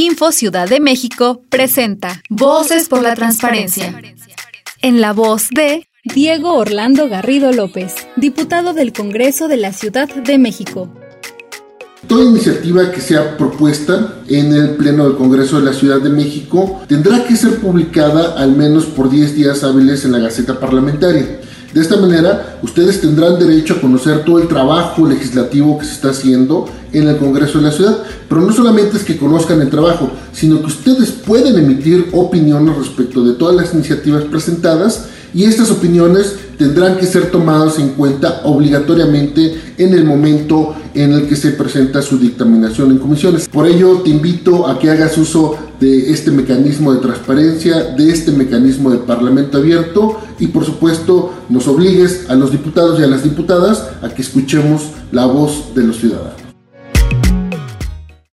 Info Ciudad de México presenta Voces por la Transparencia. En la voz de Diego Orlando Garrido López, diputado del Congreso de la Ciudad de México. Toda iniciativa que sea propuesta en el Pleno del Congreso de la Ciudad de México tendrá que ser publicada al menos por 10 días hábiles en la Gaceta Parlamentaria. De esta manera, ustedes tendrán derecho a conocer todo el trabajo legislativo que se está haciendo en el Congreso de la Ciudad. Pero no solamente es que conozcan el trabajo, sino que ustedes pueden emitir opiniones respecto de todas las iniciativas presentadas y estas opiniones tendrán que ser tomadas en cuenta obligatoriamente en el momento en el que se presenta su dictaminación en comisiones. Por ello, te invito a que hagas uso de este mecanismo de transparencia, de este mecanismo de parlamento abierto y por supuesto nos obligues a los diputados y a las diputadas a que escuchemos la voz de los ciudadanos.